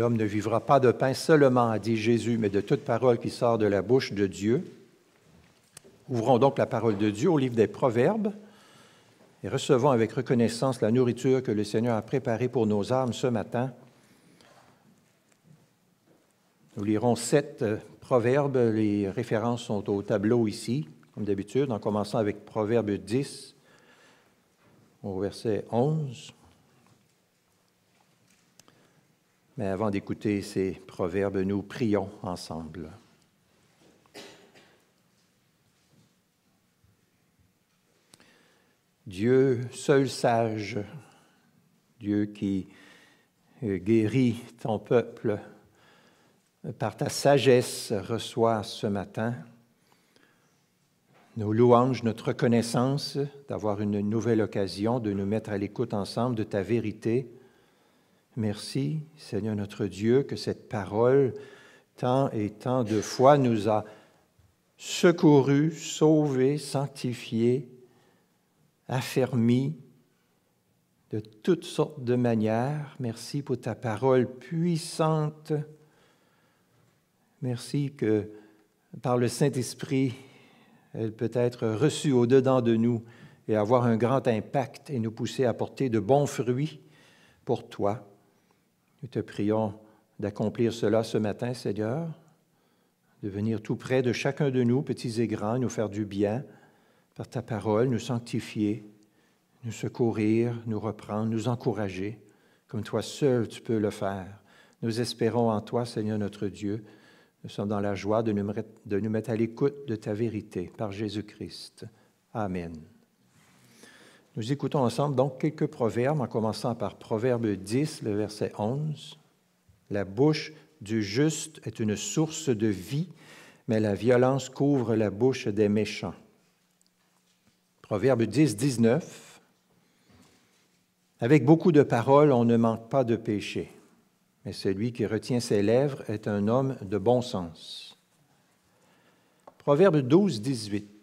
L'homme ne vivra pas de pain seulement, dit Jésus, mais de toute parole qui sort de la bouche de Dieu. Ouvrons donc la parole de Dieu au livre des Proverbes et recevons avec reconnaissance la nourriture que le Seigneur a préparée pour nos âmes ce matin. Nous lirons sept euh, proverbes. Les références sont au tableau ici, comme d'habitude, en commençant avec Proverbe 10 au verset 11. Mais avant d'écouter ces proverbes, nous prions ensemble. Dieu seul sage, Dieu qui euh, guérit ton peuple par ta sagesse, reçoit ce matin nos louanges, notre reconnaissance d'avoir une nouvelle occasion de nous mettre à l'écoute ensemble de ta vérité. Merci, Seigneur notre Dieu, que cette parole, tant et tant de fois, nous a secourus, sauvés, sanctifiés, affermis de toutes sortes de manières. Merci pour ta parole puissante. Merci que par le Saint-Esprit, elle peut être reçue au-dedans de nous et avoir un grand impact et nous pousser à porter de bons fruits pour toi. Nous te prions d'accomplir cela ce matin, Seigneur, de venir tout près de chacun de nous, petits et grands, nous faire du bien par ta parole, nous sanctifier, nous secourir, nous reprendre, nous encourager, comme toi seul tu peux le faire. Nous espérons en toi, Seigneur notre Dieu. Nous sommes dans la joie de nous, de nous mettre à l'écoute de ta vérité par Jésus-Christ. Amen. Nous écoutons ensemble donc quelques proverbes, en commençant par Proverbe 10, le verset 11. La bouche du juste est une source de vie, mais la violence couvre la bouche des méchants. Proverbe 10, 19. Avec beaucoup de paroles, on ne manque pas de péché, mais celui qui retient ses lèvres est un homme de bon sens. Proverbe 12, 18.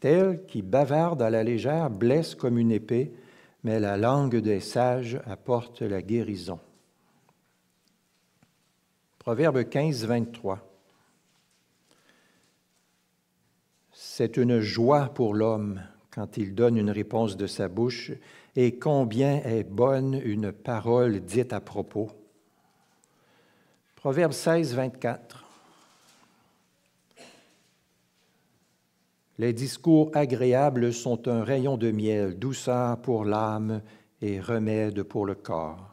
Tel qui bavarde à la légère blesse comme une épée, mais la langue des sages apporte la guérison. Proverbe 15, 23. C'est une joie pour l'homme quand il donne une réponse de sa bouche, et combien est bonne une parole dite à propos. Proverbe 16, 24. Les discours agréables sont un rayon de miel, douceur pour l'âme et remède pour le corps.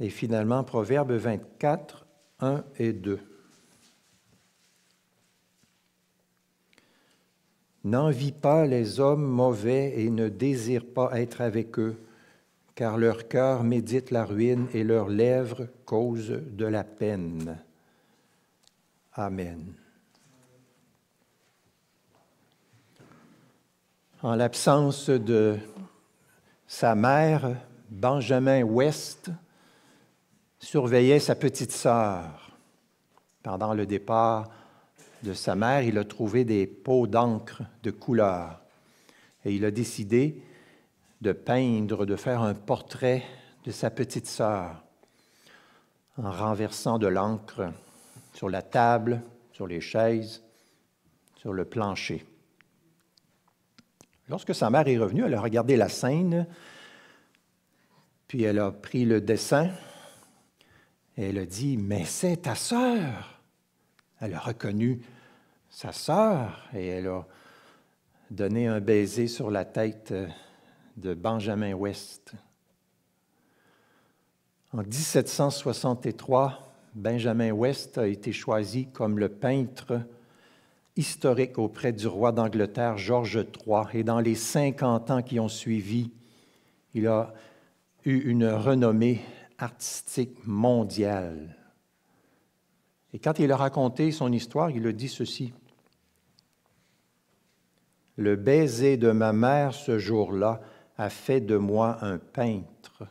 Et finalement, Proverbe 24, 1 et 2. N'envie pas les hommes mauvais et ne désire pas être avec eux, car leur cœur médite la ruine et leurs lèvres causent de la peine. Amen. En l'absence de sa mère, Benjamin West surveillait sa petite sœur pendant le départ de sa mère, il a trouvé des pots d'encre de couleur et il a décidé de peindre, de faire un portrait de sa petite sœur en renversant de l'encre sur la table, sur les chaises, sur le plancher. Lorsque sa mère est revenue, elle a regardé la scène, puis elle a pris le dessin et elle a dit, mais c'est ta sœur. Elle a reconnu sa sœur et elle a donné un baiser sur la tête de Benjamin West. En 1763, Benjamin West a été choisi comme le peintre historique auprès du roi d'Angleterre George III. Et dans les 50 ans qui ont suivi, il a eu une renommée artistique mondiale. Et quand il a raconté son histoire, il a dit ceci. Le baiser de ma mère ce jour-là a fait de moi un peintre.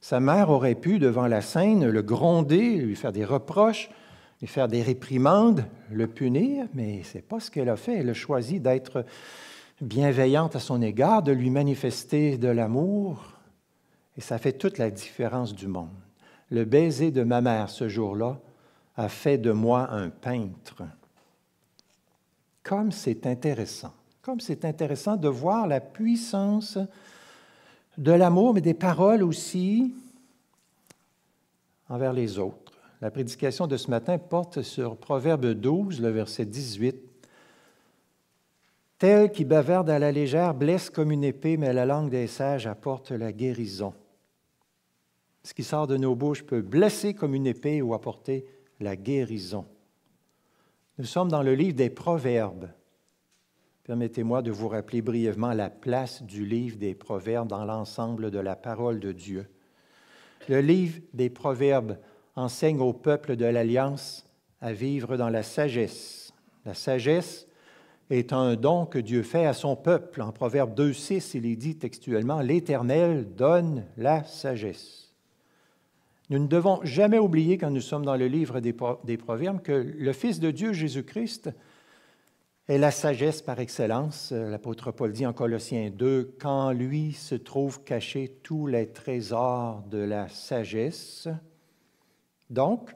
Sa mère aurait pu, devant la scène, le gronder, lui faire des reproches, lui faire des réprimandes, le punir, mais ce n'est pas ce qu'elle a fait. Elle a choisi d'être bienveillante à son égard, de lui manifester de l'amour, Et ça fait toute la différence du monde. Le baiser de ma mère ce jour-là a fait de moi un peintre. Comme c'est intéressant, comme c'est intéressant de voir la puissance de l'amour, mais des paroles aussi envers les autres. La prédication de ce matin porte sur Proverbe 12, le verset 18. Tel qui bavarde à la légère blesse comme une épée, mais la langue des sages apporte la guérison. Ce qui sort de nos bouches peut blesser comme une épée ou apporter la guérison. Nous sommes dans le livre des Proverbes. Permettez-moi de vous rappeler brièvement la place du livre des Proverbes dans l'ensemble de la parole de Dieu. Le livre des Proverbes enseigne au peuple de l'Alliance à vivre dans la sagesse. La sagesse est un don que Dieu fait à son peuple. En Proverbe 2.6, il est dit textuellement, L'Éternel donne la sagesse. Nous ne devons jamais oublier, quand nous sommes dans le livre des, des Proverbes, que le Fils de Dieu, Jésus-Christ, est la sagesse par excellence. L'apôtre Paul dit en Colossiens 2, Quand lui se trouvent cachés tous les trésors de la sagesse. Donc,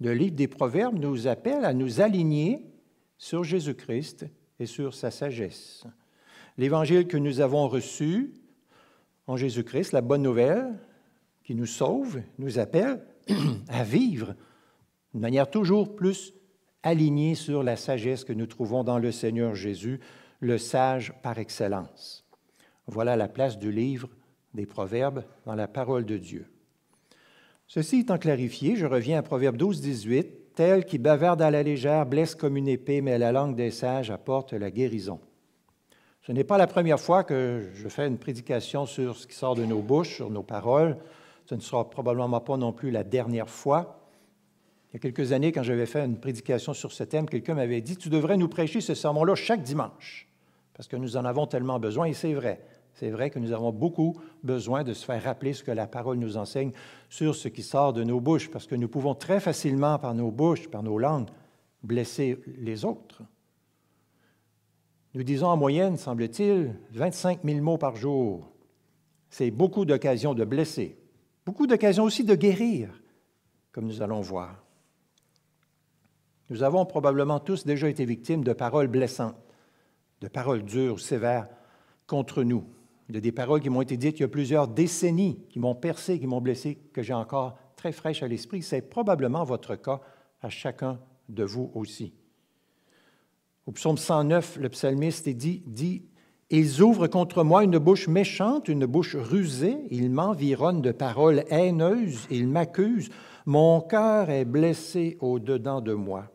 le livre des Proverbes nous appelle à nous aligner sur Jésus-Christ et sur sa sagesse. L'évangile que nous avons reçu en Jésus-Christ, la bonne nouvelle qui nous sauve, nous appelle à vivre de manière toujours plus alignée sur la sagesse que nous trouvons dans le Seigneur Jésus, le sage par excellence. Voilà la place du livre des Proverbes dans la parole de Dieu. Ceci étant clarifié, je reviens à Proverbe 12, 18 tel qui bavarde à la légère blesse comme une épée, mais la langue des sages apporte la guérison. Ce n'est pas la première fois que je fais une prédication sur ce qui sort de nos bouches, sur nos paroles. Ce ne sera probablement pas non plus la dernière fois. Il y a quelques années, quand j'avais fait une prédication sur ce thème, quelqu'un m'avait dit, tu devrais nous prêcher ce sermon-là chaque dimanche, parce que nous en avons tellement besoin, et c'est vrai. C'est vrai que nous avons beaucoup besoin de se faire rappeler ce que la parole nous enseigne sur ce qui sort de nos bouches, parce que nous pouvons très facilement, par nos bouches, par nos langues, blesser les autres. Nous disons en moyenne, semble-t-il, 25 000 mots par jour. C'est beaucoup d'occasions de blesser, beaucoup d'occasions aussi de guérir, comme nous allons voir. Nous avons probablement tous déjà été victimes de paroles blessantes, de paroles dures, sévères contre nous de des paroles qui m'ont été dites il y a plusieurs décennies, qui m'ont percé, qui m'ont blessé, que j'ai encore très fraîche à l'esprit. C'est probablement votre cas à chacun de vous aussi. Au psaume 109, le psalmiste dit, dit Ils ouvrent contre moi une bouche méchante, une bouche rusée, ils m'environnent de paroles haineuses, ils m'accusent. Mon cœur est blessé au-dedans de moi.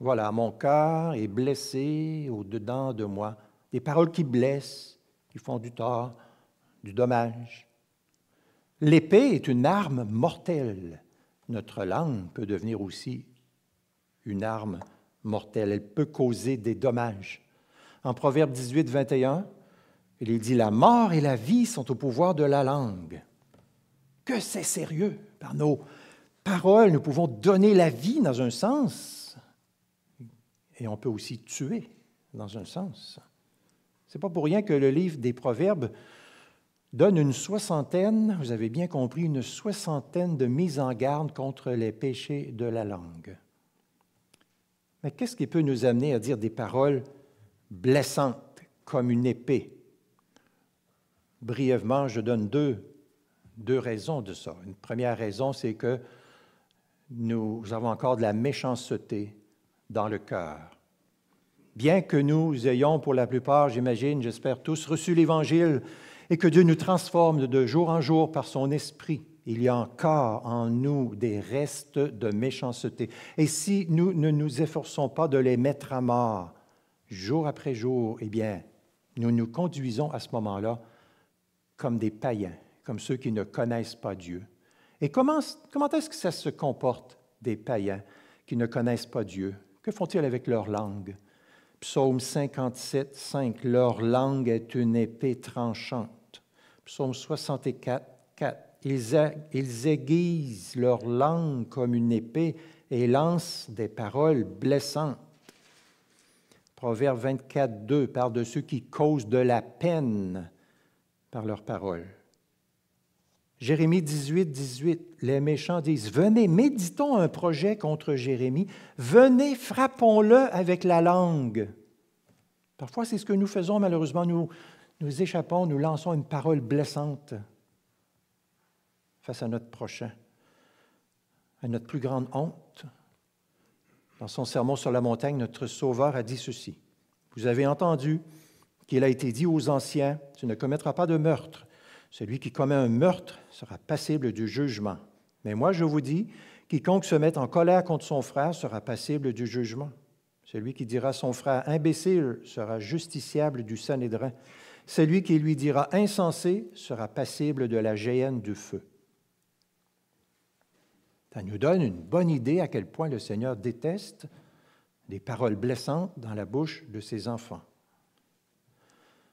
Voilà, mon cœur est blessé au-dedans de moi. Des paroles qui blessent, qui font du tort, du dommage. L'épée est une arme mortelle. Notre langue peut devenir aussi une arme mortelle. Elle peut causer des dommages. En Proverbe 18, 21, il est dit La mort et la vie sont au pouvoir de la langue. Que c'est sérieux. Par nos paroles, nous pouvons donner la vie dans un sens, et on peut aussi tuer dans un sens. Ce n'est pas pour rien que le livre des Proverbes donne une soixantaine, vous avez bien compris, une soixantaine de mises en garde contre les péchés de la langue. Mais qu'est-ce qui peut nous amener à dire des paroles blessantes comme une épée? Brièvement, je donne deux, deux raisons de ça. Une première raison, c'est que nous avons encore de la méchanceté dans le cœur. Bien que nous ayons, pour la plupart, j'imagine, j'espère tous, reçu l'Évangile et que Dieu nous transforme de jour en jour par son esprit, il y a encore en nous des restes de méchanceté. Et si nous ne nous efforçons pas de les mettre à mort jour après jour, eh bien, nous nous conduisons à ce moment-là comme des païens, comme ceux qui ne connaissent pas Dieu. Et comment, comment est-ce que ça se comporte, des païens qui ne connaissent pas Dieu? Que font-ils avec leur langue? Psaume 57, 5, leur langue est une épée tranchante. Psaume 64, 4, ils, aiguisent leur langue comme une épée et lancent des paroles blessantes. Proverbe 24, 2 parle de ceux qui causent de la peine par leurs paroles. Jérémie 18, 18, les méchants disent, Venez, méditons un projet contre Jérémie, venez, frappons-le avec la langue. Parfois, c'est ce que nous faisons, malheureusement, nous, nous échappons, nous lançons une parole blessante face à notre prochain, à notre plus grande honte. Dans son sermon sur la montagne, notre Sauveur a dit ceci. Vous avez entendu qu'il a été dit aux anciens, tu ne commettras pas de meurtre celui qui commet un meurtre sera passible du jugement. Mais moi, je vous dis, quiconque se met en colère contre son frère sera passible du jugement. Celui qui dira son frère imbécile sera justiciable du Sanhédrin. Celui qui lui dira insensé sera passible de la géhenne du feu. Ça nous donne une bonne idée à quel point le Seigneur déteste des paroles blessantes dans la bouche de ses enfants.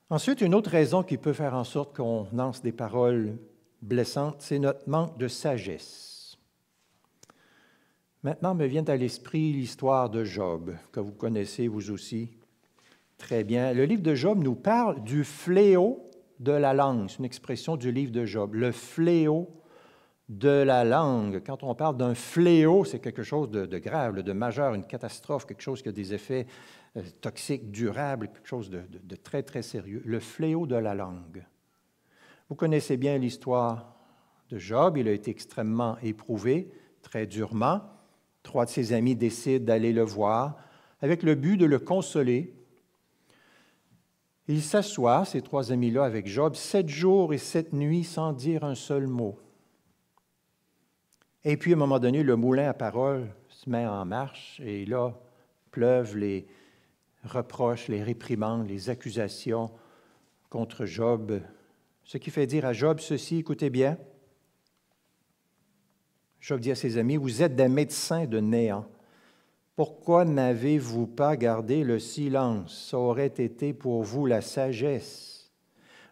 Ensuite, une autre raison qui peut faire en sorte qu'on lance des paroles blessantes, c'est notre manque de sagesse. Maintenant me vient à l'esprit l'histoire de Job, que vous connaissez vous aussi très bien. Le livre de Job nous parle du fléau de la langue. C'est une expression du livre de Job. Le fléau de la langue. Quand on parle d'un fléau, c'est quelque chose de, grave, de majeur, une catastrophe, quelque chose qui a des effets toxique, durable, quelque chose de, très, très sérieux. Le fléau de la langue. Vous connaissez bien l'histoire de Job. Il a été extrêmement éprouvé, très durement. Trois de ses amis décident d'aller le voir avec le but de le consoler. Il s'assoit, ces trois amis-là, avec Job, sept jours et sept nuits sans dire un seul mot. Et puis, à un moment donné, le moulin à parole se met en marche et là, pleuvent les, reproches, les réprimandes, les accusations contre Job. Ce qui fait dire à Job ceci, écoutez bien. Job dit à ses amis, vous êtes des médecins de néant. Pourquoi n'avez-vous pas gardé le silence? Ça aurait été pour vous la sagesse.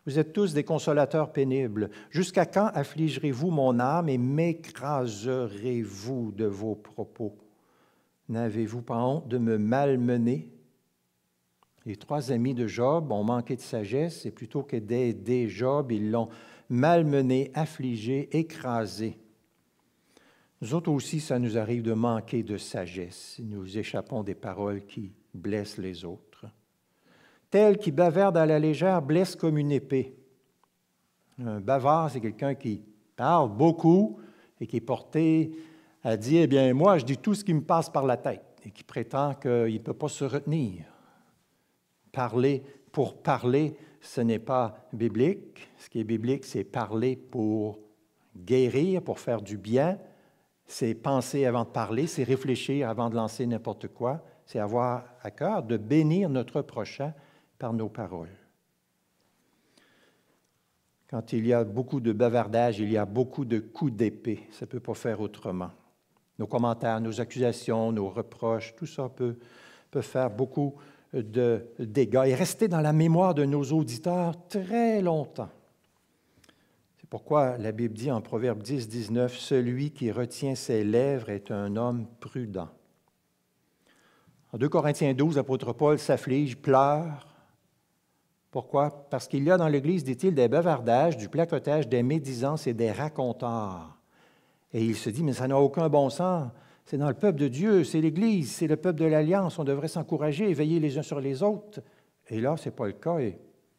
Vous êtes tous des consolateurs pénibles. Jusqu'à quand affligerez-vous mon âme et m'écraserez-vous de vos propos? N'avez-vous pas honte de me malmener? Les trois amis de Job ont manqué de sagesse et plutôt que d'aider Job, ils l'ont malmené, affligé, écrasé. Nous autres aussi, ça nous arrive de manquer de sagesse. Nous échappons des paroles qui blessent les autres. Tel qui bavarde à la légère blesse comme une épée. Un bavard, c'est quelqu'un qui parle beaucoup et qui est porté à dire, eh bien, moi, je dis tout ce qui me passe par la tête et qui prétend qu'il ne peut pas se retenir. Parler pour parler, ce n'est pas biblique. Ce qui est biblique, c'est parler pour guérir, pour faire du bien. C'est penser avant de parler, c'est réfléchir avant de lancer n'importe quoi. C'est avoir à cœur de bénir notre prochain par nos paroles. Quand il y a beaucoup de bavardage, il y a beaucoup de coups d'épée. Ça ne peut pas faire autrement. Nos commentaires, nos accusations, nos reproches, tout ça peut, peut faire beaucoup de dégâts et rester dans la mémoire de nos auditeurs très longtemps. C'est pourquoi la Bible dit en Proverbe 10, 19, Celui qui retient ses lèvres est un homme prudent. En 2 Corinthiens 12, l'apôtre Paul s'afflige, pleure. Pourquoi? Parce qu'il y a dans l'Église, dit-il, des bavardages, du placotage, des médisances et des racontars. Et il se dit, mais ça n'a aucun bon sens. C'est dans le peuple de Dieu, c'est l'Église, c'est le peuple de l'Alliance. On devrait s'encourager et veiller les uns sur les autres. Et là, ce n'est pas le cas. Et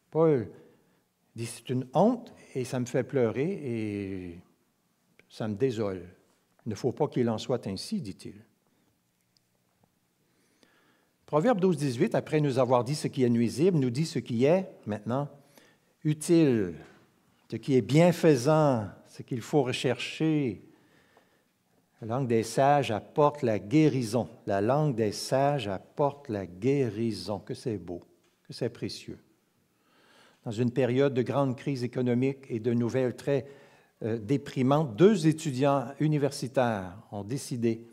Paul dit c'est une honte et ça me fait pleurer et ça me désole. Il ne faut pas qu'il en soit ainsi, dit-il. Proverbe 12, 18, après nous avoir dit ce qui est nuisible, nous dit ce qui est maintenant utile, ce qui est bienfaisant, ce qu'il faut rechercher, la langue des sages apporte la guérison. La langue des sages apporte la guérison. Que c'est beau, que c'est précieux. Dans une période de grande crise économique et de nouvelles très euh, déprimantes, deux étudiants universitaires ont décidé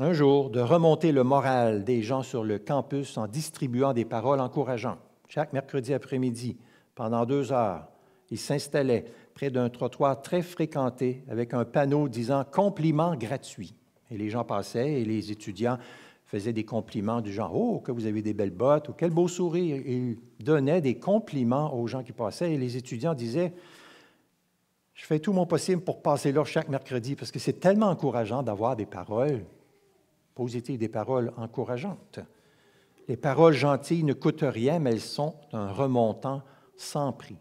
un jour de remonter le moral des gens sur le campus en distribuant des paroles encourageantes. Chaque mercredi après-midi, pendant deux heures, ils s'installaient près d'un trottoir très fréquenté avec un panneau disant compliments gratuits. Et les gens passaient et les étudiants faisaient des compliments du genre Oh, que vous avez des belles bottes ou quel beau sourire. Ils donnaient des compliments aux gens qui passaient et les étudiants disaient Je fais tout mon possible pour passer là chaque mercredi parce que c'est tellement encourageant d'avoir des paroles positives, des paroles encourageantes. Les paroles gentilles ne coûtent rien, mais elles sont un remontant sans prix.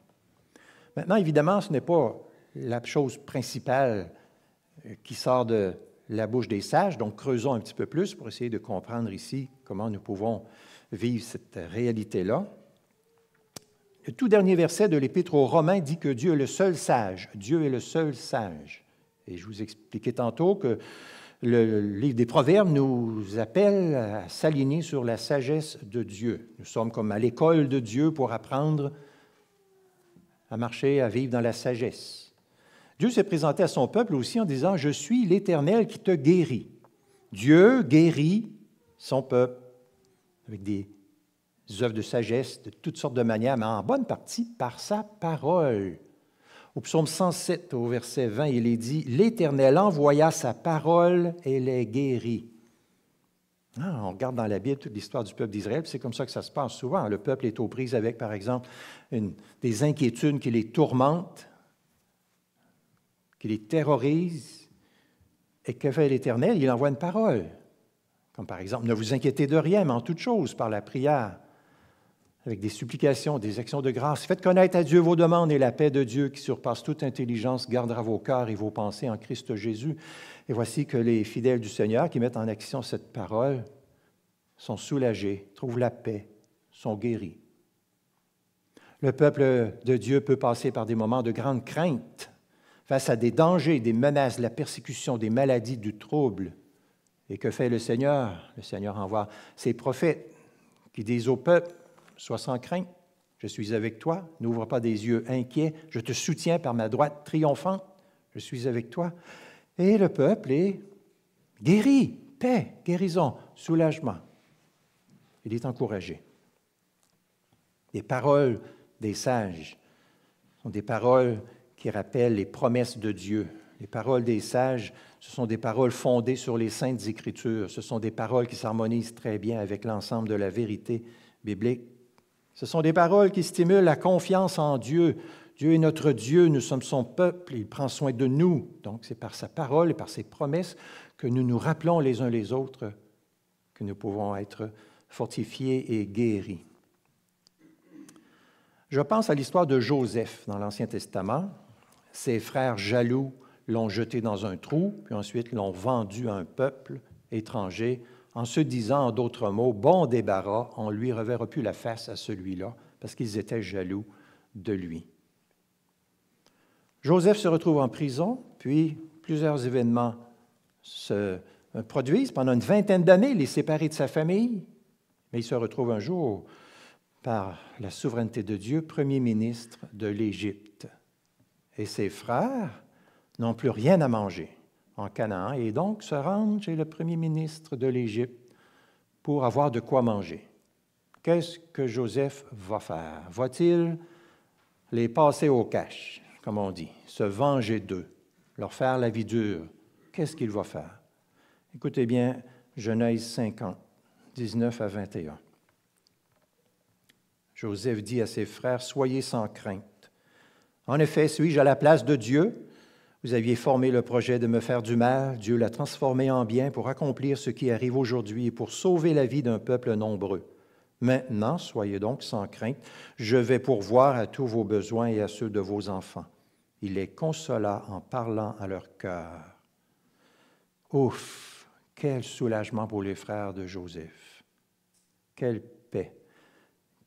Maintenant, évidemment, ce n'est pas la chose principale euh, qui sort de la bouche des sages, donc creusons un petit peu plus pour essayer de comprendre ici comment nous pouvons vivre cette réalité-là. Le tout dernier verset de l'Épître aux Romains dit que Dieu est le seul sage. Dieu est le seul sage. Et je vous expliquais tantôt que le livre des Proverbes nous appelle à s'aligner sur la sagesse de Dieu. Nous sommes comme à l'école de Dieu pour apprendre à marcher, à vivre dans la sagesse. Dieu s'est présenté à son peuple aussi en disant, Je suis l'Éternel qui te guérit. Dieu guérit son peuple avec des œuvres de sagesse de toutes sortes de manières, mais en bonne partie par sa parole. Au psaume 107, au verset 20, il est dit, L'Éternel envoya sa parole et les guérit. Ah, on regarde dans la Bible toute l'histoire du peuple d'Israël, c'est comme ça que ça se passe souvent. Le peuple est aux prises avec, par exemple, des inquiétudes qui les tourmentent, qui les terrorisent. Et que fait l'Éternel? Il envoie une parole. Comme par exemple, ne vous inquiétez de rien, mais en toute chose, par la prière, avec des supplications, des actions de grâce. Faites connaître à Dieu vos demandes et la paix de Dieu qui surpasse toute intelligence gardera vos cœurs et vos pensées en Christ Jésus. Et voici que les fidèles du Seigneur qui mettent en action cette parole sont soulagés, trouvent la paix, sont guéris. Le peuple de Dieu peut passer par des moments de grande crainte face à des dangers, des menaces, la persécution, des maladies, du trouble. Et que fait le Seigneur? Le Seigneur envoie ses prophètes qui disent au peuple, sois sans crainte, je suis avec toi, n'ouvre pas des yeux inquiets, je te soutiens par ma droite triomphante, je suis avec toi. Et le peuple est guéri, paix, guérison, soulagement. Il est encouragé. Les paroles des sages sont des paroles qui rappellent les promesses de Dieu. Les paroles des sages, ce sont des paroles fondées sur les saintes écritures. Ce sont des paroles qui s'harmonisent très bien avec l'ensemble de la vérité biblique. Ce sont des paroles qui stimulent la confiance en Dieu. Dieu est notre Dieu, nous sommes son peuple, il prend soin de nous. Donc c'est par sa parole et par ses promesses que nous nous rappelons les uns les autres que nous pouvons être fortifiés et guéris. Je pense à l'histoire de Joseph dans l'Ancien Testament. Ses frères jaloux l'ont jeté dans un trou, puis ensuite l'ont vendu à un peuple étranger en se disant, en d'autres mots, bon débarras, on lui reverra plus la face à celui-là, parce qu'ils étaient jaloux de lui. Joseph se retrouve en prison, puis plusieurs événements se produisent. Pendant une vingtaine d'années, il est séparé de sa famille, mais il se retrouve un jour, par la souveraineté de Dieu, premier ministre de l'Égypte. Et ses frères n'ont plus rien à manger en Canaan et donc se rendent chez le premier ministre de l'Égypte pour avoir de quoi manger. Qu'est-ce que Joseph va faire? Va-t-il les passer au cash, comme on dit, se venger d'eux, leur faire la vie dure? Qu'est-ce qu'il va faire? Écoutez bien, Genèse 50, 19 à 21. Joseph dit à ses frères, Soyez sans crainte. En effet, suis-je à la place de Dieu? Vous aviez formé le projet de me faire du mal, Dieu l'a transformé en bien pour accomplir ce qui arrive aujourd'hui et pour sauver la vie d'un peuple nombreux. Maintenant, soyez donc sans crainte, je vais pourvoir à tous vos besoins et à ceux de vos enfants. Il les consola en parlant à leur cœur. Ouf, quel soulagement pour les frères de Joseph. Quelle paix,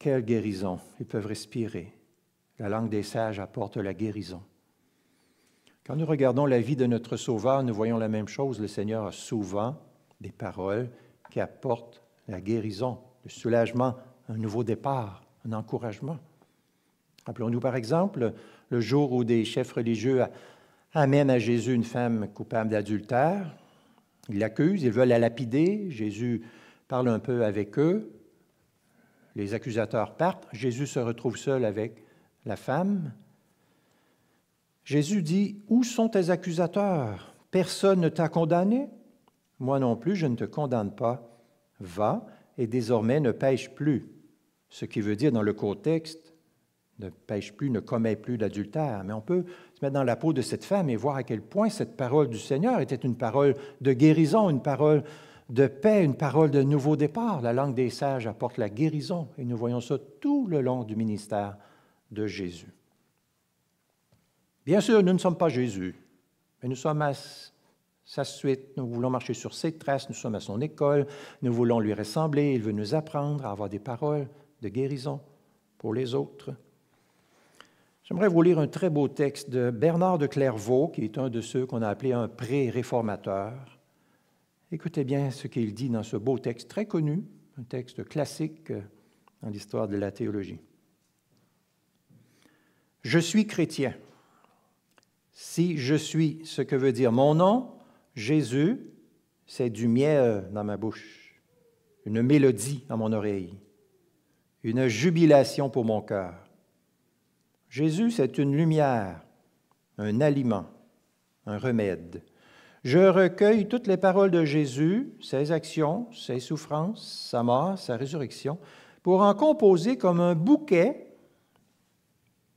quelle guérison. Ils peuvent respirer. La langue des sages apporte la guérison. Quand nous regardons la vie de notre Sauveur, nous voyons la même chose. Le Seigneur a souvent des paroles qui apportent la guérison, le soulagement, un nouveau départ, un encouragement. Rappelons-nous par exemple le jour où des chefs religieux amènent à Jésus une femme coupable d'adultère. Ils l'accusent, ils veulent la lapider. Jésus parle un peu avec eux. Les accusateurs partent. Jésus se retrouve seul avec la femme. Jésus dit, Où sont tes accusateurs? Personne ne t'a condamné? Moi non plus, je ne te condamne pas. Va et désormais ne pêche plus. Ce qui veut dire dans le contexte, ne pêche plus, ne commet plus d'adultère. Mais on peut se mettre dans la peau de cette femme et voir à quel point cette parole du Seigneur était une parole de guérison, une parole de paix, une parole de nouveau départ. La langue des sages apporte la guérison et nous voyons ça tout le long du ministère de Jésus. Bien sûr, nous ne sommes pas Jésus, mais nous sommes à sa suite. Nous voulons marcher sur ses traces, nous sommes à son école, nous voulons lui ressembler, il veut nous apprendre à avoir des paroles de guérison pour les autres. J'aimerais vous lire un très beau texte de Bernard de Clairvaux, qui est un de ceux qu'on a appelé un pré-réformateur. Écoutez bien ce qu'il dit dans ce beau texte très connu, un texte classique dans l'histoire de la théologie. Je suis chrétien si je suis ce que veut dire mon nom, Jésus, c'est du miel dans ma bouche, une mélodie à mon oreille, une jubilation pour mon cœur. Jésus, c'est une lumière, un aliment, un remède. Je recueille toutes les paroles de Jésus, ses actions, ses souffrances, sa mort, sa résurrection, pour en composer comme un bouquet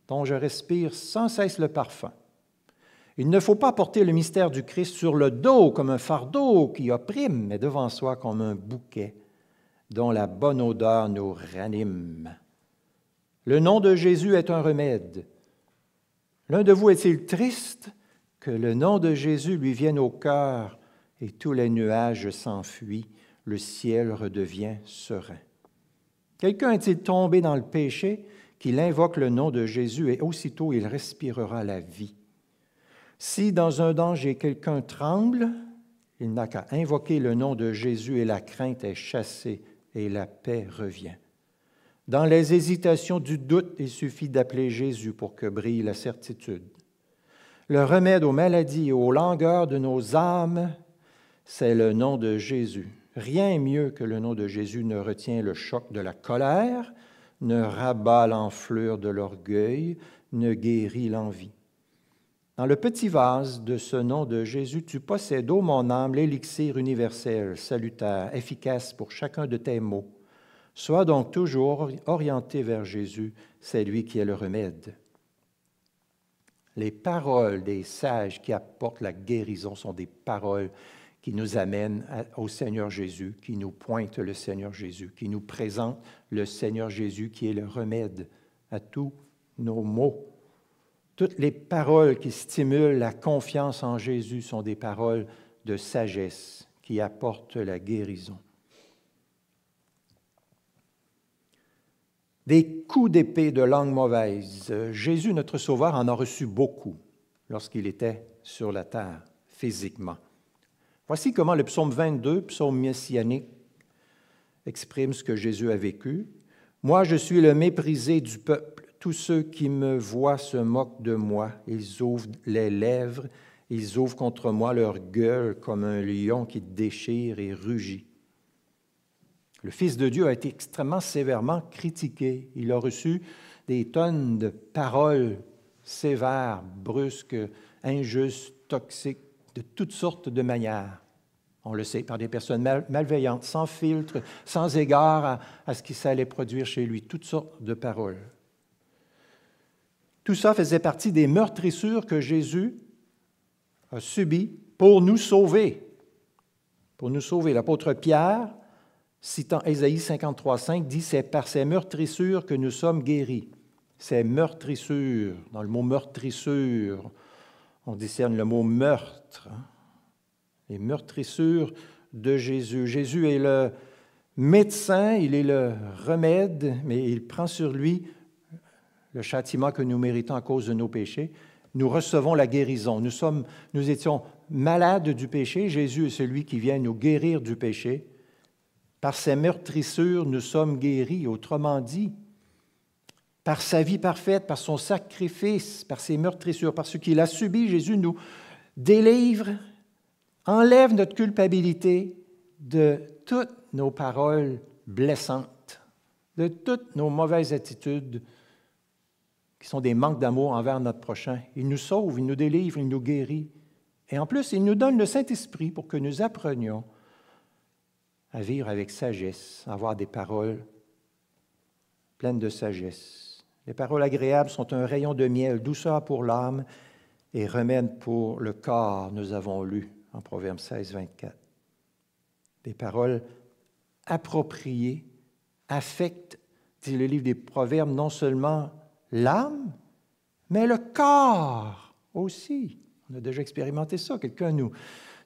dont je respire sans cesse le parfum. Il ne faut pas porter le mystère du Christ sur le dos comme un fardeau qui opprime, mais devant soi comme un bouquet dont la bonne odeur nous ranime. Le nom de Jésus est un remède. L'un de vous est-il triste que le nom de Jésus lui vienne au cœur et tous les nuages s'enfuient, le ciel redevient serein? Quelqu'un est-il tombé dans le péché qu'il invoque le nom de Jésus et aussitôt il respirera la vie? Si dans un danger quelqu'un tremble, il n'a qu'à invoquer le nom de Jésus et la crainte est chassée et la paix revient. Dans les hésitations du doute, il suffit d'appeler Jésus pour que brille la certitude. Le remède aux maladies et aux langueurs de nos âmes, c'est le nom de Jésus. Rien mieux que le nom de Jésus ne retient le choc de la colère, ne rabat l'enflure de l'orgueil, ne guérit l'envie. Dans le petit vase de ce nom de Jésus, tu possèdes, ô mon âme, l'élixir universel, salutaire, efficace pour chacun de tes mots. Sois donc toujours orienté vers Jésus, c'est lui qui est le remède. Les paroles des sages qui apportent la guérison sont des paroles qui nous amènent au Seigneur Jésus, qui nous pointent le Seigneur Jésus, qui nous présentent le Seigneur Jésus qui est le remède à tous nos maux. Toutes les paroles qui stimulent la confiance en Jésus sont des paroles de sagesse qui apportent la guérison. Des coups d'épée de langue mauvaise. Jésus, notre Sauveur, en a reçu beaucoup lorsqu'il était sur la terre, physiquement. Voici comment le psaume 22, psaume messianique, exprime ce que Jésus a vécu. Moi, je suis le méprisé du peuple tous ceux qui me voient se moquent de moi. Ils ouvrent les lèvres, ils ouvrent contre moi leur gueule comme un lion qui déchire et rugit. Le Fils de Dieu a été extrêmement sévèrement critiqué. Il a reçu des tonnes de paroles sévères, brusques, injustes, toxiques, de toutes sortes de manières. On le sait, par des personnes malveillantes, sans filtre, sans égard à, à ce qui s'allait produire chez lui, toutes sortes de paroles. Tout ça faisait partie des meurtrissures que Jésus a subies pour nous sauver. Pour nous sauver. L'apôtre Pierre, citant Ésaïe 53,5, dit C'est par ces meurtrissures que nous sommes guéris. Ces meurtrissures, dans le mot meurtrissure, on discerne le mot meurtre. Hein. Les meurtrissures de Jésus. Jésus est le médecin, il est le remède, mais il prend sur lui le châtiment que nous méritons à cause de nos péchés, nous recevons la guérison. Nous, sommes, nous étions malades du péché. Jésus est celui qui vient nous guérir du péché. Par ses meurtrissures, nous sommes guéris. Autrement dit, par sa vie parfaite, par son sacrifice, par ses meurtrissures, par ce qu'il a subi, Jésus nous délivre, enlève notre culpabilité de toutes nos paroles blessantes, de toutes nos mauvaises attitudes, qui sont des manques d'amour envers notre prochain. Il nous sauve, il nous délivre, il nous guérit. Et en plus, il nous donne le Saint-Esprit pour que nous apprenions à vivre avec sagesse, à avoir des paroles pleines de sagesse. Les paroles agréables sont un rayon de miel, douceur pour l'âme et remède pour le corps, nous avons lu en Proverbe 16, 24. Des paroles appropriées affectent, dit le livre des Proverbes, non seulement l'âme, mais le corps aussi. On a déjà expérimenté ça. Quelqu'un nous,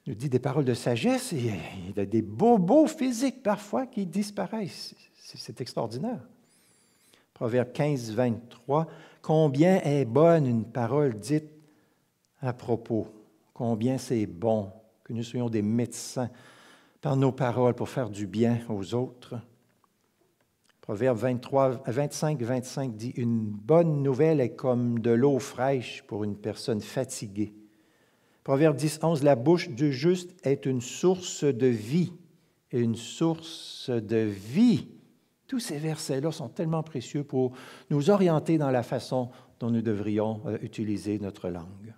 nous dit des paroles de sagesse et il a des bobos physiques parfois qui disparaissent. C'est extraordinaire. Proverbe 15, 23. Combien est bonne une parole dite à propos? Combien c'est bon que nous soyons des médecins par nos paroles pour faire du bien aux autres? Proverbe 23, 25, 25 dit Une bonne nouvelle est comme de l'eau fraîche pour une personne fatiguée. Proverbe 10, 11 La bouche du juste est une source de vie. Une source de vie. Tous ces versets-là sont tellement précieux pour nous orienter dans la façon dont nous devrions euh, utiliser notre langue.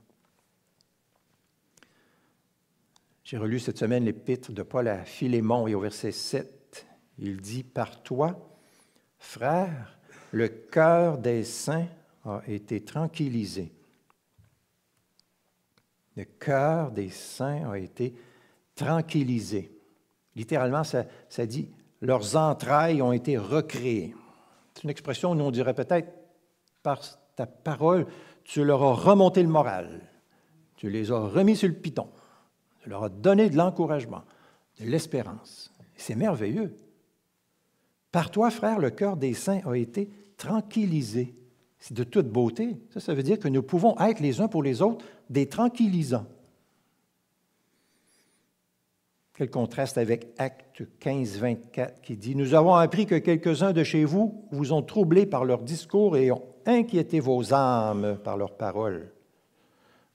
J'ai relu cette semaine l'épître de Paul à Philémon et au verset 7, il dit Par toi, frère, le cœur des saints a été tranquillisé. Le cœur des saints a été tranquillisé. Littéralement, ça, dit leurs entrailles ont été recréées. C'est une expression où on dirait peut-être par ta parole, tu leur as remonté le moral, tu les as remis sur le piton leur a donné de l'encouragement, de l'espérance. C'est merveilleux. Par toi, frère, le cœur des saints a été tranquillisé. C'est de toute beauté. Ça, ça veut dire que nous pouvons être les uns pour les autres des tranquillisants. Quel contraste avec Acte 15, 24 qui dit Nous avons appris que quelques-uns de chez vous vous ont troublés par leur discours et ont inquiété vos âmes par leurs paroles.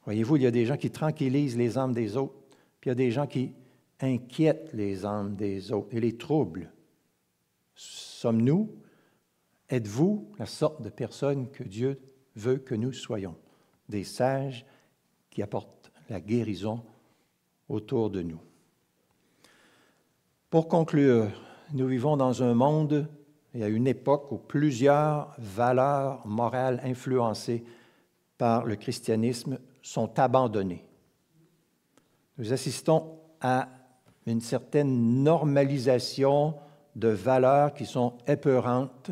Voyez-vous, il y a des gens qui tranquillisent les âmes des autres. Puis il y a des gens qui inquiètent les âmes des autres et les troublent. Sommes-nous, êtes-vous la sorte de personnes que Dieu veut que nous soyons? Des sages qui apportent la guérison autour de nous. Pour conclure, nous vivons dans un monde et à une époque où plusieurs valeurs morales influencées par le christianisme sont abandonnées nous assistons à une certaine normalisation de valeurs qui sont épeurantes,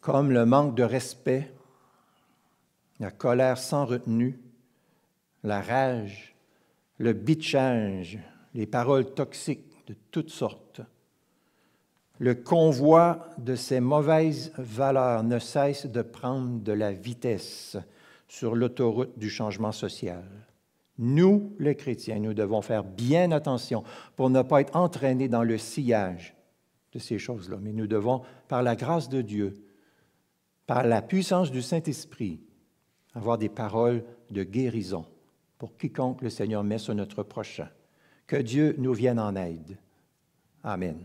comme le manque de respect, la colère sans retenue, la rage, le bitchage, les paroles toxiques de toutes sortes. Le convoi de ces mauvaises valeurs ne cesse de prendre de la vitesse sur l'autoroute du changement social. Nous, les chrétiens, nous devons faire bien attention pour ne pas être entraînés dans le sillage de ces choses-là, mais nous devons, par la grâce de Dieu, par la puissance du Saint-Esprit, avoir des paroles de guérison pour quiconque le Seigneur met sur notre prochain. Que Dieu nous vienne en aide. Amen.